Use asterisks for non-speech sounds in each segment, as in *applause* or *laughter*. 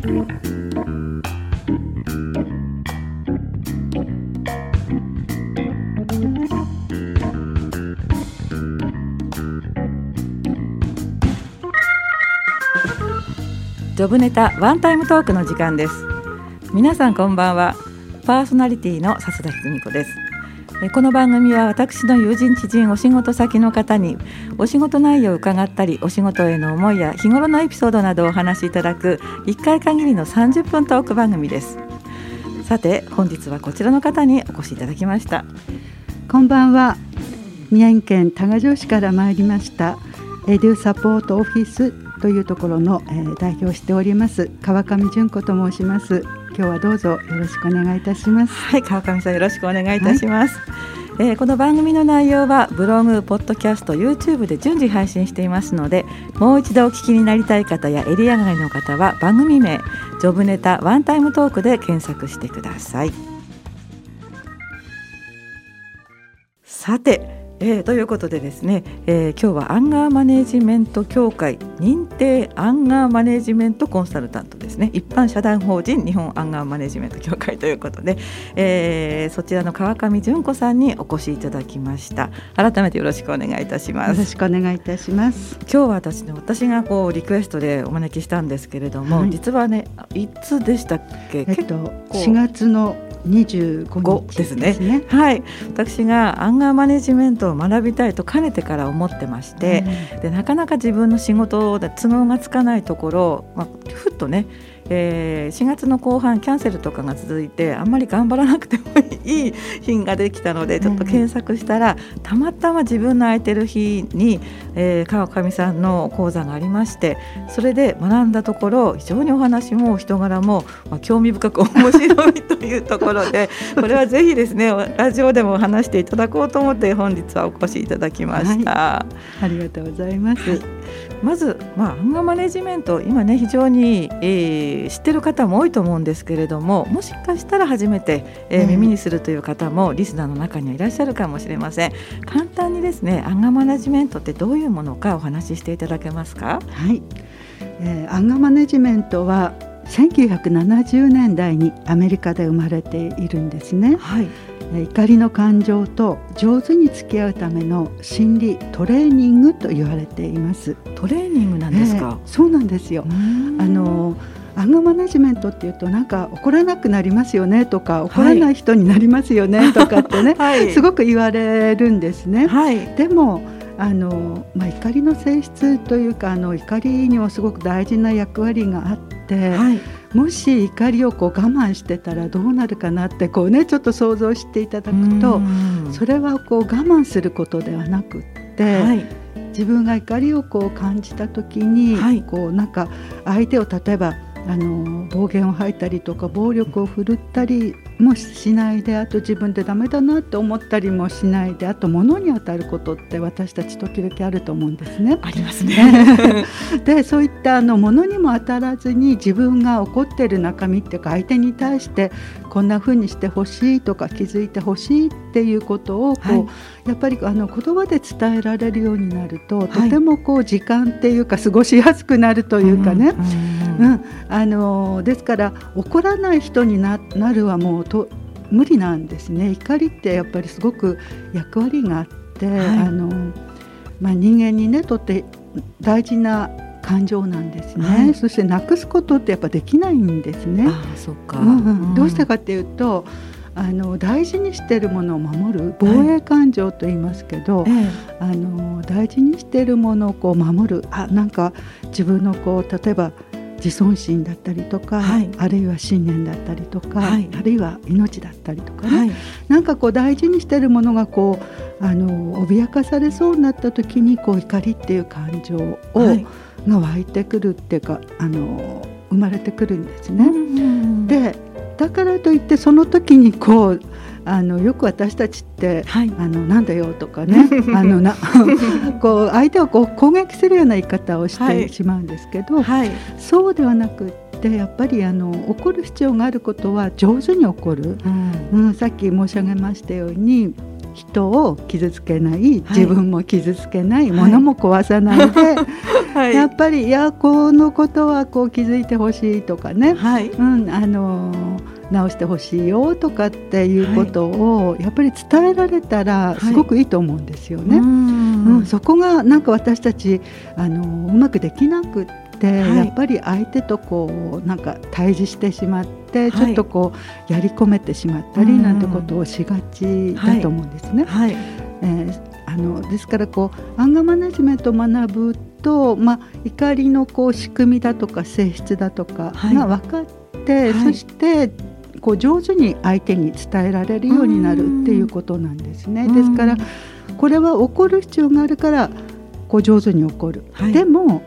ジョブネタワンタイムトークの時間です。皆さんこんばんは。パーソナリティの笹崎久美子です。この番組は私の友人知人お仕事先の方にお仕事内容を伺ったりお仕事への思いや日頃のエピソードなどをお話しいただく1回限りの30分トーク番組です。さて本日はこちらの方にお越しいただきました。こんばんは。宮城県多賀城市から参りましたエデューサポートオフィスというところの、え、代表しております川上純子と申します。今日はどうぞよろしくお願いいたします。はい川上さんよろしくお願いいたします、はい、えー、この番組の内容はブログ、ポッドキャスト、YouTube で順次配信していますのでもう一度お聞きになりたい方やエリア外の方は番組名ジョブネタワンタイムトークで検索してください。さてえー、ということでですね、えー、今日はアンガーマネジメント協会認定アンガーマネジメントコンサルタントですね。一般社団法人日本アンガーマネジメント協会ということで、えー、そちらの川上純子さんにお越しいただきました。改めてよろしくお願いいたします。よろしくお願いいたします。今日は私ね私がこうリクエストでお招きしたんですけれども、はい、実はねいつでしたっけ、えっと、4月の25日ですね、ね、はい。私がアンガーマネジメントを学びたいとかねてから思ってまして、うん、でなかなか自分の仕事で都合がつかないところ、まあ、ふっとねえー、4月の後半キャンセルとかが続いてあんまり頑張らなくてもいい日ができたのでちょっと検索したら、たまたま自分の空いてる日に、えー、川上さんの講座がありましてそれで学んだところ非常にお話も人柄も、まあ、興味深く面白いというところで *laughs* これはぜひですねラジオでも話していただこうと思って本日はお越しいただきました。はい、ありがとうございます、はいまず、まあ、アンガーマネジメント今ね非常に、えー、知ってる方も多いと思うんですけれどももしかしたら初めて、えー、耳にするという方もリスナーの中にはいらっしゃるかもしれません。簡単にですねアンガーマネジメントってどういうものかお話ししていただけますか？はい、えー、アンガーマネジメントは1970年代にアメリカで生まれているんですね。はい怒りの感情と上手に付き合うための心理トレーニングと言われています。トレーニングなんですか、えー、そうなんですよ。あのアンガーマネジメントっていうとなんか怒らなくなりますよねとか怒らない人になりますよねとかってね、はい、すごく言われるんですね。はい、でもあの、まあ、怒りの性質というかあの怒りにはすごく大事な役割があって、はい、もし怒りをこう我慢してたらどうなるかなってこう、ね、ちょっと想像していただくとそれはこう我慢することではなくって、はい、自分が怒りをこう感じた時に、はい、こうなんか相手を例えばあの暴言を吐いたりとか暴力を振るったりもしないであと自分でダメだなって思ったりもしないであと物に当たることって私たち時々あると思うんですね。ありますね。*laughs* でそういったあの物にも当たらずに自分が怒ってる中身っていうか相手に対してこんな風にしてほしいとか気づいてほしいっていうことをこう、はい、やっぱりあの言葉で伝えられるようになると、とてもこう時間っていうか過ごしやすくなるというかね。うん、うん、あのですから怒らない人になるはもうと無理なんですね。怒りってやっぱりすごく役割があって、はい、あのまあ、人間にねとって大事な感情なんですね、はい、そしてなくすことってやっぱできないんですね。あそっか、うんうん、どうしてかっていうとあの大事にしているものを守る防衛感情と言いますけど、はい、あの大事にしているものをこう守る。あなんか自分のこう例えば自尊心だったりとか、はい、あるいは信念だったりとか、はい、あるいは命だったりとかね、はい、なんかこう大事にしてるものがこうあの脅かされそうになった時にこう怒りっていう感情を、が湧いてくるっていうかあの生まれてくるんですね。でだからといってその時にこうあのよく私たちって、はい、あのなんだよとかね *laughs* あのな *laughs* こう相手をこう攻撃するような言い方をしてしまうんですけど、はい、そうではなくってやっぱりあの怒る必要があることは上手に怒る、うん、うん、さっき申し上げましたように人を傷つけない自分も傷つけない、はい、物も壊さないで、*laughs* はい、やっぱりいやこのことはこう気づいてほしいとかね、はい、うんあの直してほしいよとかっていうことをやっぱり伝えられたらすごくいいと思うんですよね。うん、そこがなんか私たちあのうまくできなくて、はい、やっぱり相手とこうなんか対峙してしまってちょっとこうやり込めてしまったりなんてことをしがちだと思うんですね。はい、えーあのですからこうアンガーマネジメントを学ぶと、まあ、怒りのこう仕組みだとか性質だとかが分かって、はい、そしてこう上手に相手に伝えられるようになるっていうことなんですね。ですからこれは怒る必要があるからこう上手に怒る。はい、でも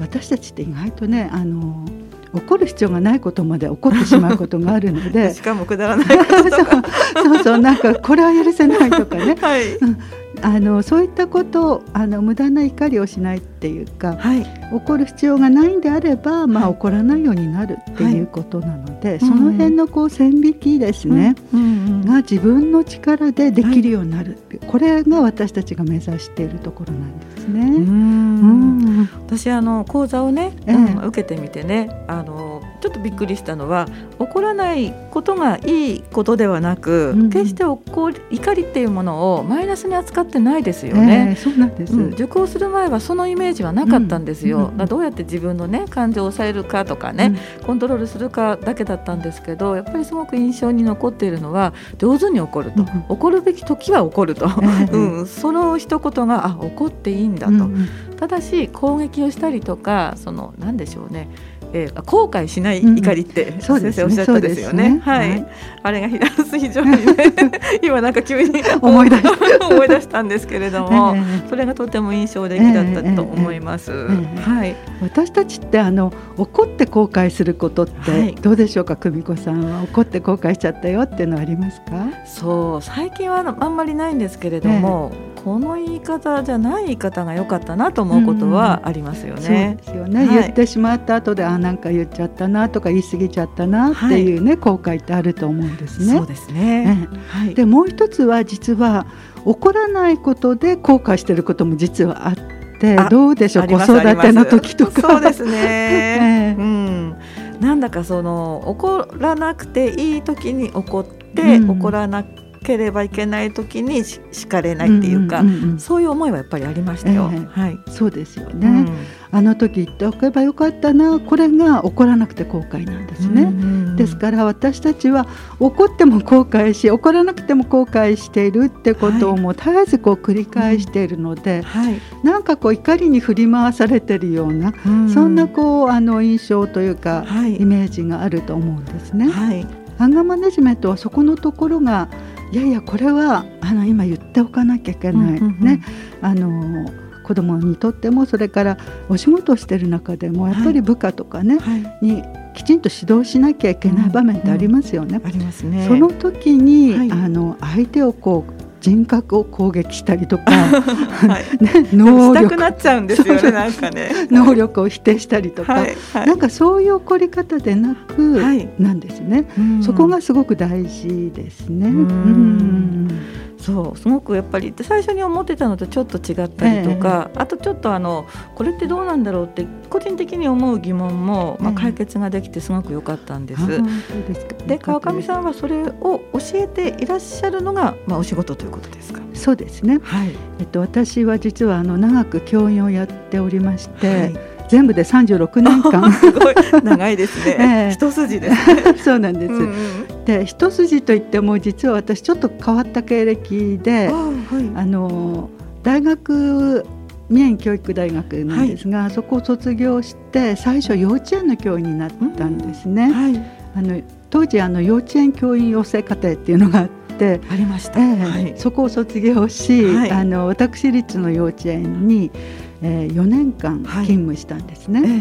私たちって意外とねあの怒る必要がないことまで起こってしまうことがあるので。*laughs* しかもくだらないこととか。*laughs* そうそうなんかこれは許せないとかね、*laughs* はい、うん、あのそういったことあの無駄な怒りをしないっていうか、はい、怒る必要がないんであれば、まあ、怒らないようになるっていうことなので、はい、その辺のこう線引きですね、うんうんうん、が自分の力でできるようになる、はい、これが私たちが目指しているところなんですね。うん。私あの講座をね、えー、受けてみてねあのちょっとびっくりしたのは怒らないことがいいことではなく、うん、決して怒り怒りっていうものをマイナスに扱ってないですよね。えー、そうなんです、うん、受講する前はそのイメージはなかったんですよ。うん、どうやって自分のね感情を抑えるかとかね、コントロールするかだけだったんですけどやっぱりすごく印象に残っているのは上手に怒ると、怒るべき時は怒ると、うん、その一言があ怒っていいんだと。ただし攻撃をしたりとかその何でしょうね。えー、後悔しない怒りって、うん、先生おっしゃったですよね。ね。はい、はい、あれが非常にね。*laughs* 今なんか急に *laughs* 思い出 *laughs* 思い出したんですけれども、えー、それがとても印象的だったと思います。はい。私たちってあの怒って後悔することってどうでしょうか、久美子さんは？怒って後悔しちゃったよっていうのはありますか？そう。最近はあんまりないんですけれども、この言い方じゃない言い方が良かったなと思うことはありますよね。そうですよね、はい、言ってしまった後であなんか言っちゃったなとか言い過ぎちゃったなっていうね、はい、後悔ってあると思うんですね。そうですね、はい、でもう一つは実は怒らないことで後悔してることも実はあってどうでしょう？子育ての時とか。そうですね、*laughs* えー、うん。なんだかその怒らなくていい時に怒って、うん、怒らなくければいけない時に叱れないっていうか、うんうんうんうん、そういう思いはやっぱりありましたよ。えー、はい、そうですよね、うん、あの時言っておけばよかったなこれが起こらなくて後悔なんですね。うんうんうん、ですから私たちは怒っても後悔し怒らなくても後悔しているってことをもう絶えずこう繰り返しているので、はい、なんかこう怒りに振り回されてるような、うん、そんなこうあの印象というか、はい、イメージがあると思うんですね。はい、アンガーマネジメントはそこのところがいやいやこれはあの今言っておかなきゃいけない、ね。あの子どもにとってもそれからお仕事をしている中でもやっぱり部下とかね、はい。はい、にきちんと指導しなきゃいけない場面ってありますよね。うんうん、ありますね。その時に、はい、あの相手をこう人格を攻撃したりとか、*laughs* はい、*laughs* ね、能力なっちゃうんですよねなんかね。*laughs* 能力を否定したりとか、はいはい、なんかそういう起こり方でなく、なんですね、そこがすごく大事ですね。うんそうすごくやっぱり最初に思ってたのとちょっと違ったりとか、えー、あとちょっとあのこれってどうなんだろうって個人的に思う疑問も、まあ、解決ができてすごく良かったんです。えー、で川上さんはそれを教えていらっしゃるのが、まあ、お仕事ということですか？そうですね、はい。えっと、私は実はあの長く教員をやっておりまして、はい全部で36年間。*laughs* すごい長いですね、*laughs* えー、一筋です、ね、*laughs* そうなんです、うんうん、で一筋といっても実は私ちょっと変わった経歴であ、はい、あの大学三重教育大学なんですが、はい、そこを卒業して最初幼稚園の教員になったんですね、うんはい、あの当時あの幼稚園教員養成課程っていうのがあってありました、えーはい、そこを卒業し、あの私立の幼稚園にえー、4年間勤務したんですね。はいえ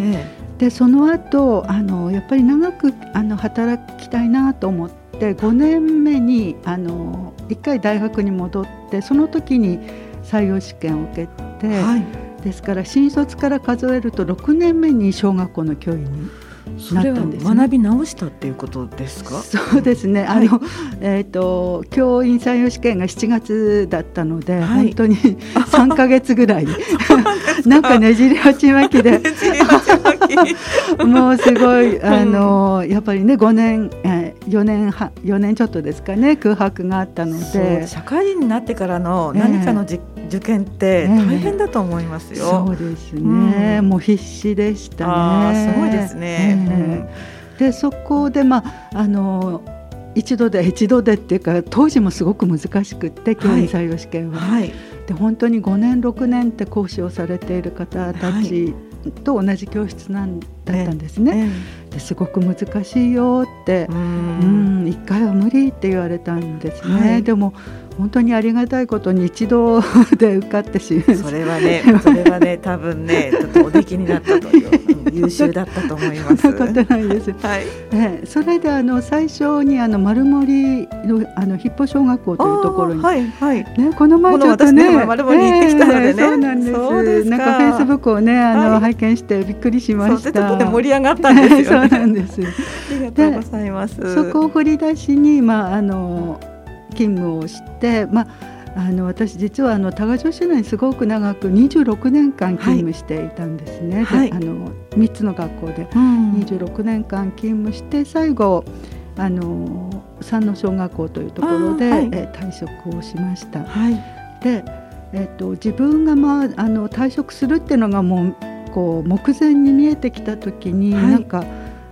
ー、でその後あのやっぱり長くあの働きたいなと思って5年目にあの1回大学に戻ってその時に採用試験を受けて、はい、ですから新卒から数えると6年目に小学校の教員になったんです、ね、学び直したっていうことですか？そうですね、はい、あの、えっ、ー、と教員採用試験が7月だったので、はい、本当に *laughs* 3か月ぐらい。なんかねじり鉢巻きで。*laughs* *laughs* もうすごいあの、やっぱりね5年、えー、4年は4年ちょっとですかね空白があったので。社会人になってからの何かのじ、えー受験って大変だと思いますよ。そうですね、うん、もう必死でしたね。すごいですね。うん、でそこでまああの一度で一度でっていうか当時もすごく難しくって教員採用試験は。はい、で本当に5年6年って講師をされている方たちと同じ教室なんだったんですね。ですごく難しいよって。うん一回は無理って言われたんですね。はい、でも本当にありがたいことに一度で受かってしまそれはねそれはね多分ねちょっとお出来になったという優秀だったと思います。ことないです。はい。えそれであの最初にあの丸森のあのヒッポ小学校というところにはいはいねこの前ちょっとね、ね、丸森に行ってきたのでね、えー、そうなんです。なんかフェイスブックをねあの、はい、拝見してびっくりしました。とて盛り上がったんですよ、ね、*laughs* そうなんです。ありがとうございます。そこを振り出しにまああの勤務をして、まあ、あの私実はあの多賀城市内にすごく長く26年間勤務していたんですね、はい、あの3つの学校で26年間勤務して最後あの山の小学校というところで、はい、え退職をしました。はい、で、えっと、自分が、まあ、あの退職するっていうのがもうこう目前に見えてきた時に、はい、なんか。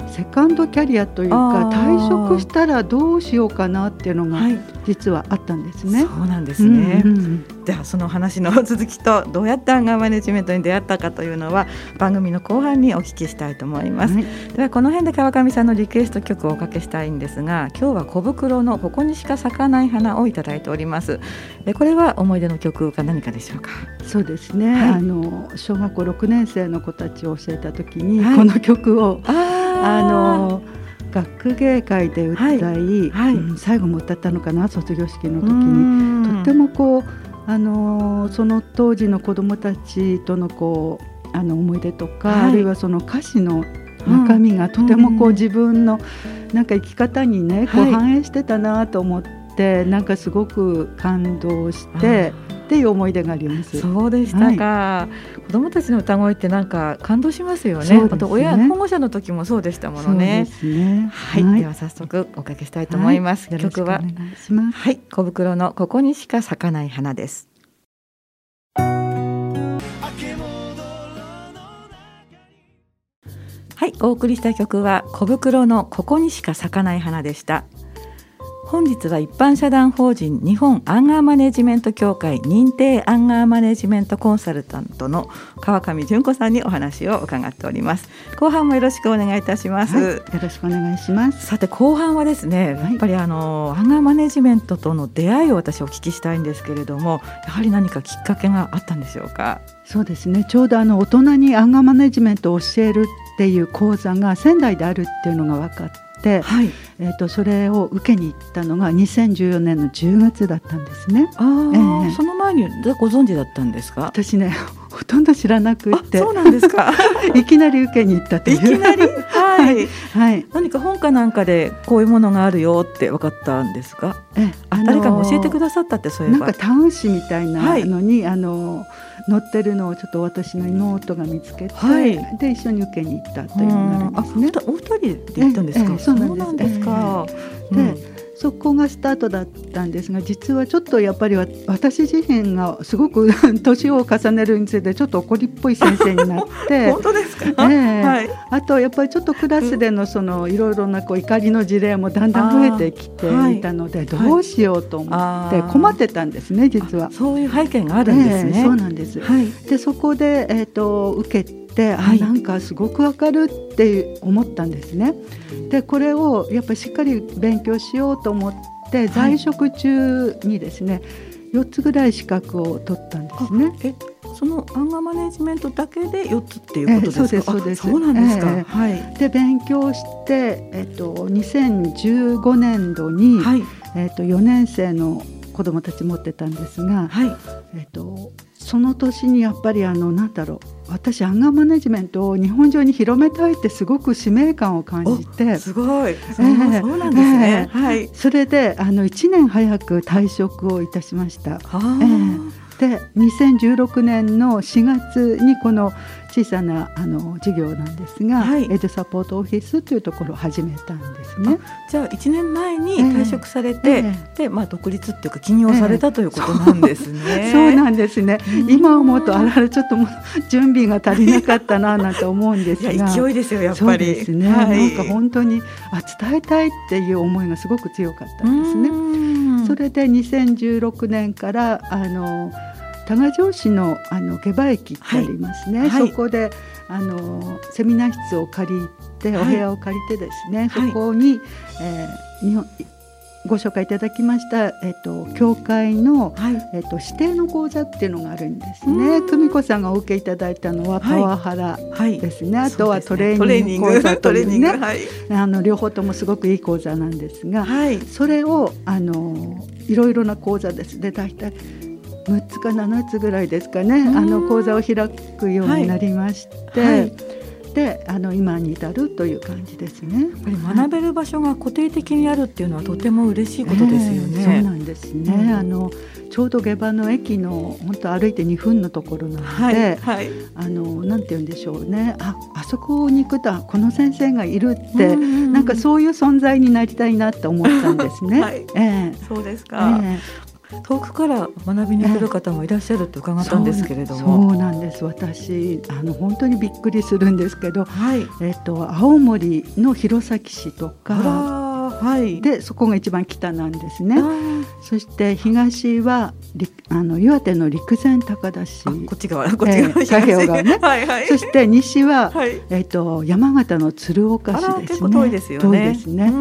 セカンドキャリアというか退職したらどうしようかなっていうのが実はあったんですね。はい、そうなんですね、うんうん、ではその話の続きとどうやってアンガーマネジメントに出会ったかというのは番組の後半にお聞きしたいと思います。はい、ではこの辺で川上さんのリクエスト曲をおかけしたいんですが今日は小袋のここにしか咲かない花をいただいております。えこれは思い出の曲か何かでしょうか？そうですね。はい、あの小学校6年生の子たちを教えた時に、この曲をあの学芸会で歌い、はいはい、うん、最後も歌ったのかな卒業式の時に。とってもこうあのその当時の子どもたちとのこうあの思い出とか、はい、あるいはその歌詞の中身がとてもこう自分のなんか生き方にねこう反映してたなと思って、なんかすごく感動して。っていう思い出があります。そうでしたか。はい、子供たちの歌声ってなんか感動しますよね。ねあと親保護者の時もそうでしたものね。ねはい、はい、では早速おかけしたいと思います。はい、曲ははい小袋のここにしか咲かない花です。はい、お送りした曲は小袋のここにしか咲かない花でした。本日は一般社団法人日本アンガーマネジメント協会認定アンガーマネジメントコンサルタントの川上純子さんにお話を伺っております。後半もよろしくお願いいたします、はい、よろしくお願いします。さて後半はですねやっぱりあの、アンガーマネジメントとの出会いを私お聞きしたいんですけれどもやはり何かきっかけがあったんでしょうか？そうですね。ちょうどあの大人にアンガーマネジメントを教えるっていう講座が仙台であるっていうのが分かって、はい、えーと、それを受けに行ったのが2014年の10月だったんですね。あえー、その前にご存知だったんですか？私ねほとんど知らなくて。そうなんですか。*laughs* いきなり受けに行ったという。いきなりはい、はい、何か本かなんかでこういうものがあるよって分かったんですか？え、あ誰かが教えてくださったってそういえば。なんかタウン誌みたいなのに、はい、あの載ってるのをちょっと私の妹が見つけて、はい、で一緒に受けに行ったというのがありますね。お二人で行ったんですか？ええ、そうなんです。か。で、そこがスタートだったんですが実はちょっとやっぱり私自身がすごく *laughs* 年を重ねるにつれてちょっと怒りっぽい先生になって *laughs* 本当ですか、ねはい、あとやっぱりちょっとクラスでのそのいろいろなこう怒りの事例もだんだん増えてきていたので、どうしようと思って困ってたんですね実は。そういう背景があるんですね。えー、そうなんです、はい、でそこで、えーと、受けて、はい、あなんかすごくわかるって思ったんですね。でこれをやっぱりしっかり勉強しようと思って在職中にですね、はい、4つぐらい資格を取ったんですね。えそのアンガーマネジメントだけで4つっていうことですか？そうですそうです。そうなんですか。えー、はい。で勉強してえっと2015年度に、はい、えっと4年生の子どもたち持ってたんですが、はい、えっとその年にやっぱりあのなんだろう私アンガーマネジメントを日本中に広めたいってすごく使命感を感じて。すごい、えー、そうなんですね、えー、はい。それであの1年早く退職をいたしました。えーで2016年の4月にこの小さなあの事業なんですが、はい、エドサポートオフィスというところを始めたんですね。じゃあ1年前に退職されて、えー、でまあ独立っていうか起業されたということなんですね。えー、そうなんですね。今思うとあられちょっと準備が足りなかったななんて思うんですが、勢いですよやっぱり。ですね。はい、なんか本当にあ伝えたいっていう思いがすごく強かったんですね。それで2016年からあの多賀城市のあの下馬駅ってありますね、はい、そこであのセミナー室を借りて、お部屋を借りてですね、そこに、えー、日本ご紹介いただきました、えっと、教会の、はい、えっと、指定の講座っていうのがあるんですね。久美子さんがお受けいただいたのはパワハラですね、はい、あとはトレーニング。講座というね、はい、あの両方ともすごくいい講座なんですが、それをあのいろいろな講座ですで大体6つか7つぐらいですかね。あの講座を開くようになりまして。はいはいであの今に至るという感じですね。やっぱり学べる場所が固定的にあるっていうのはとても嬉しいことですよね。えー、そうなんですね。うん、あのちょうど下馬の駅の本当歩いて2分のところなので、はいはい、あのなんて言うんでしょうね。ああそこに行くとこの先生がいるって、うんうん、なんかそういう存在になりたいなって思ったんですね。はい、えー、そうですか。えー遠くから学びに来る方もいらっしゃると伺ったんですけれども、*laughs* そうなんです。私あの本当にびっくりするんですけど、はい、えっと、青森の弘前市とか。はい、でそこが一番北なんですね。そして東はあの岩手の陸前高田市。こっち側こっち側、えー、太平洋側ね。*laughs* はい、はい、そして西は、はい、えっ、ー、と山形の鶴岡市ですね。遠いですよね。遠いですね、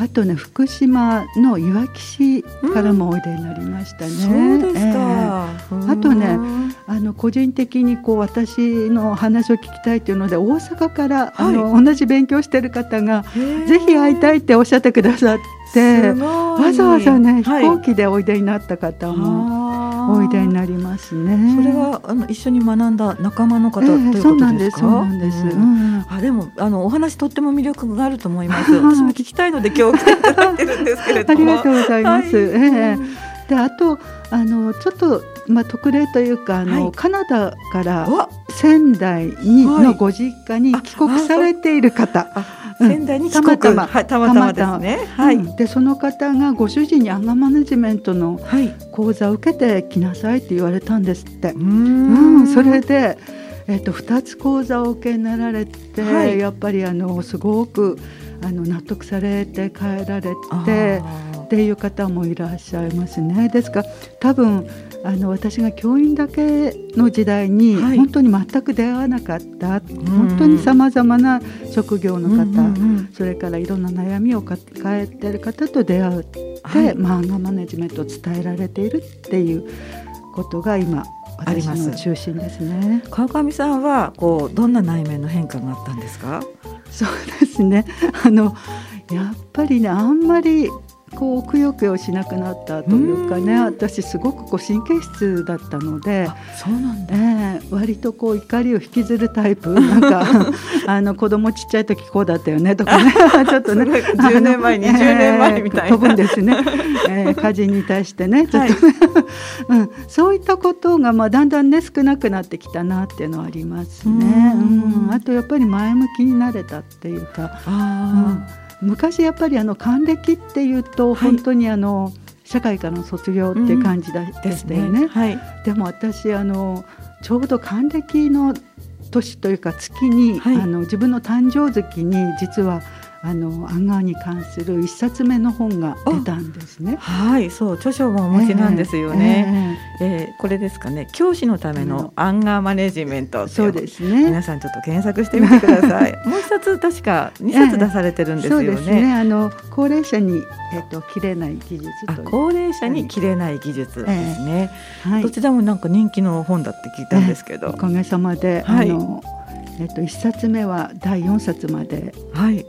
あとね福島のいわき市からもおいでになりましたね、そうですか、えー、あとねあの個人的にこう私の話を聞きたいというので大阪からあの同じ勉強してる方がぜひ会いたいっておっしゃってくださってわざわざね、飛行機でおいでになった方もおいでになりますね。それはあの一緒に学んだ仲間の方、えー、ということですか？そうなんです。うん、あでもあのお話とっても魅力があると思います。私も聞きたいので今日来ていただいてるんですけれども。*laughs* ありがとうございます。はい、えー、であとあのちょっとまあ特例というかあの、はい、カナダから仙台にのご実家に帰国されている方。仙台にたまたま、たまたまですね。はい。でその方がご主人にアンガーマネジメントの講座を受けてきなさいって言われたんですって。うん。それで。えっと、2つ講座を受けになられて、はい、やっぱりあのすごくあの納得されて帰られてっていう方もいらっしゃいますね。ですから多分あの私が教員だけの時代に本当に全く出会わなかった、はい、本当にさまざまな職業の方、うんうん、それからいろんな悩みを抱えている方と出会って、はい、漫画マネジメントを伝えられているっていうことが今私の中心ですね。川上さんはこうどんな内面の変化があったんですか？そうですね。あのやっぱりねあんまりこうくよくよしなくなったというかね私すごくこう神経質だったのでそうなんだ、えー、割とこう怒りを引きずるタイプ。なんか *laughs* あの子供ちっちゃい時こうだったよねとかね。*laughs* ちょっとね。10年前20年前みたいな、飛ぶんですね、えー、*laughs* 家事に対してねちょっとね、はい、うん、そういったことがまあだんだんね少なくなってきたなっていうのはありますね。うん、あとやっぱり前向きになれたっていうか。あうん昔やっぱりあの還暦っていうと本当にあの、はい、社会からの卒業って感じだ、うん、でしたよね。はい、でも私あのちょうど還暦の年というか月に、はい、あの自分の誕生月に実はあのアンガーに関する一冊目の本が出たんですね。はいそう著書もお持ちなんですよね。えー、えー、これですかね教師のためのアンガーマネジメントそうですね皆さんちょっと検索してみてください。*laughs* もう一冊確か二冊出されてるんですよね。そうですねあの高齢者にえっ、ー、と切れない技術高齢者に切れない技術ですね。えー、はい、どちらもなんか人気の本だって聞いたんですけど。おかげさまで、はい、あのえっ、ー、と一冊目は第四冊まで。はい。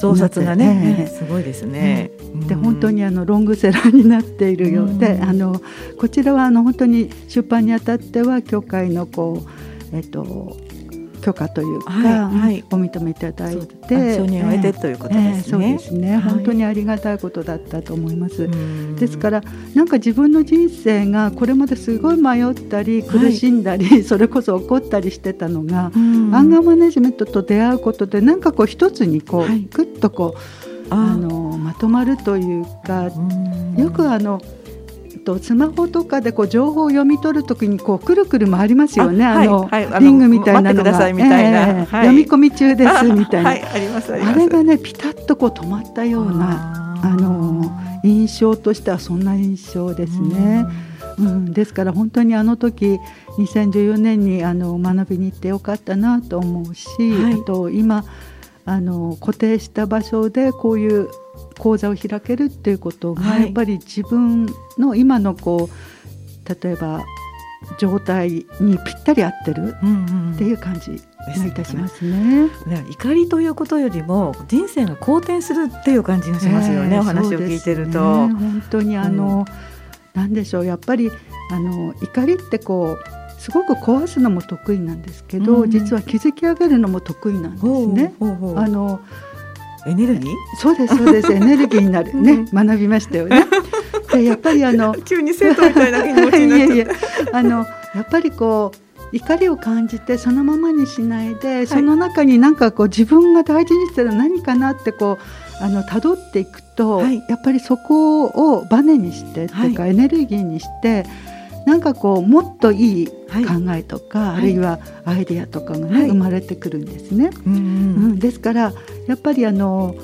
増刷がね、えー、すごいですね。で本当にあのロングセラーになっているようで、あのこちらはあの本当に出版にあたっては教会のこうえっと許可というか、はい。はい、お認めいただいて。承認を得てということですね、えー、そうですね、はい、本当にありがたいことだったと思います。ですからなんか自分の人生がこれまですごい迷ったり苦しんだり、*laughs* それこそ怒ったりしてたのがアンガーマネジメントと出会うことでなんかこう一つにこう、ぐっとこうあのまとまるというかよくあのとスマホとかでこう情報を読み取るときにこうくるくる回りますよね。あの、はいはい、リングみたいなのが、えー、読み込み中ですみたいな。*laughs* ああります。あれがねピタッとこう止まったようなあの印象としてはそんな印象ですね。うん、ですから本当にあの時2014年にあの学びに行ってよかったなと思うし、はい、あと今あの固定した場所でこういう講座を開けるっていうことが、やっぱり自分の今のこう例えば状態にぴったり合ってるっていう感じがいたしますね。ね。怒りということよりも人生が好転するっていう感じがしますよね、えー、お話を聞いてると。ね、本当にあの、うん、なんでしょうやっぱりあの怒りってこうすごく壊すのも得意なんですけど、うん、実は築き上げるのも得意なんですね。あのエネルギー？そうですそうです。エネルギーになる。*laughs* ね、学びましたよね。でやっぱりあの *laughs* 急に生徒みたいな気持ちになっちゃったいやいやあのやっぱりこう怒りを感じてそのままにしないで、はい、その中になんかこう自分が大事にしてる何かなってこうあの辿っていくと、はい、やっぱりそこをバネにしてっていうか、エネルギーにしてなんかこうもっといい考えとか、はい、あるいはアイデアとかがね、はい、生まれてくるんですね。うん、うん、ですからやっぱりあの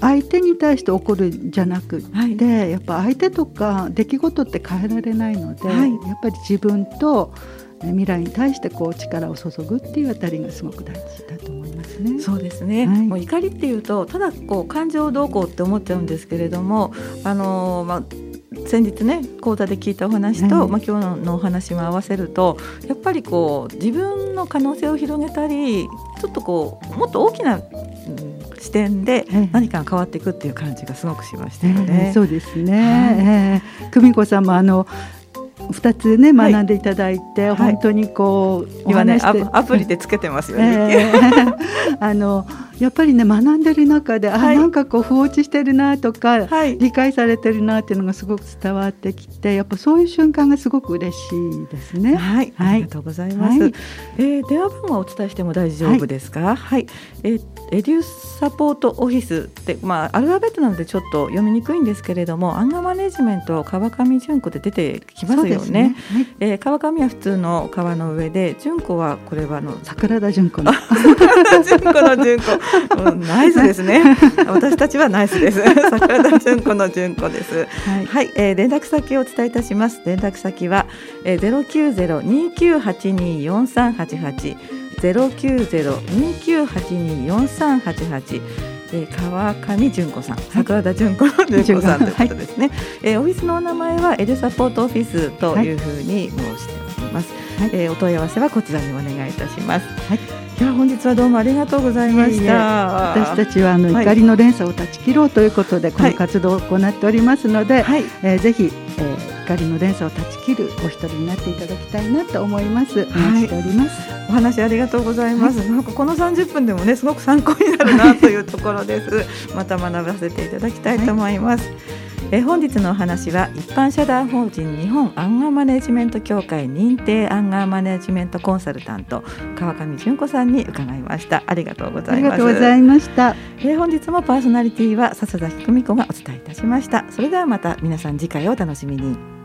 相手に対して怒るんじゃなくて、はい、やっぱ相手とか出来事って変えられないので、やっぱり自分と未来に対してこう力を注ぐっていうあたりがすごく大事だと思いますね。そうですね。はい、もう怒りっていうとただこう感情どうこうって思っちゃうんですけれども、あのまあ先日ね講座で聞いたお話と、はい、まあ、今日のお話も合わせるとやっぱりこう自分の可能性を広げたりちょっとこうもっと大きな、うん、視点で何かが変わっていくっていう感じがすごくしましたよね。えー、そうですね、はい、えー、久美子さんもあの2つね学んでいただいて、はい、本当にこう、今ねアプリでつけてますよね。えー、*laughs* あのやっぱりね学んでる中で、はい、あなんかこう放置してるなとか、はい、理解されてるなっていうのがすごく伝わってきてやっぱそういう瞬間がすごく嬉しいですね。はい、ありがとうございます。はい、えー、電話番号をお伝えしても大丈夫ですか？はい、えー、エデューサポートオフィスってまあアルファベットなのでちょっと読みにくいんですけれども、アンガーマネジメント川上純子で出てきますよね。ねはい、えー、川上は普通の川の上で純子はこれはあの桜田純子の桜田純子の純子。ナイスですね。私たちはナイスです。*laughs* 桜田純子の純子です。はい、はい、えー、連絡先をお伝えいたします。連絡先はゼロ九ゼロ二九八二四三八八ゼロ九ゼロ二九八二四三八八えー、川上純子さん、桜田純子の純子さんということですね。はい、えー、オフィスのお名前はエルサポートオフィスというふうに申しております。はい、えー、お問い合わせはこちらにお願いいたします。はいいや本日はどうもありがとうございました。私たちはあの、怒りの連鎖を断ち切ろうということでこの活動を行っておりますので、はい、えー、ぜひ、えー、怒りの連鎖を断ち切るお一人になっていただきたいなと思います。お待ちしております。お話ありがとうございます。はい、なんかこの30分でもねすごく参考になるなというところです。また学ばせていただきたいと思います。はいえ本日のお話は一般社団法人日本アンガーマネジメント協会認定アンガーマネジメントコンサルタント川上純子さんに伺いました。ありがとうございます。ありがとうございました、え本日もパーソナリティは笹崎久美子がお伝えいたしました。それではまた皆さん次回をお楽しみに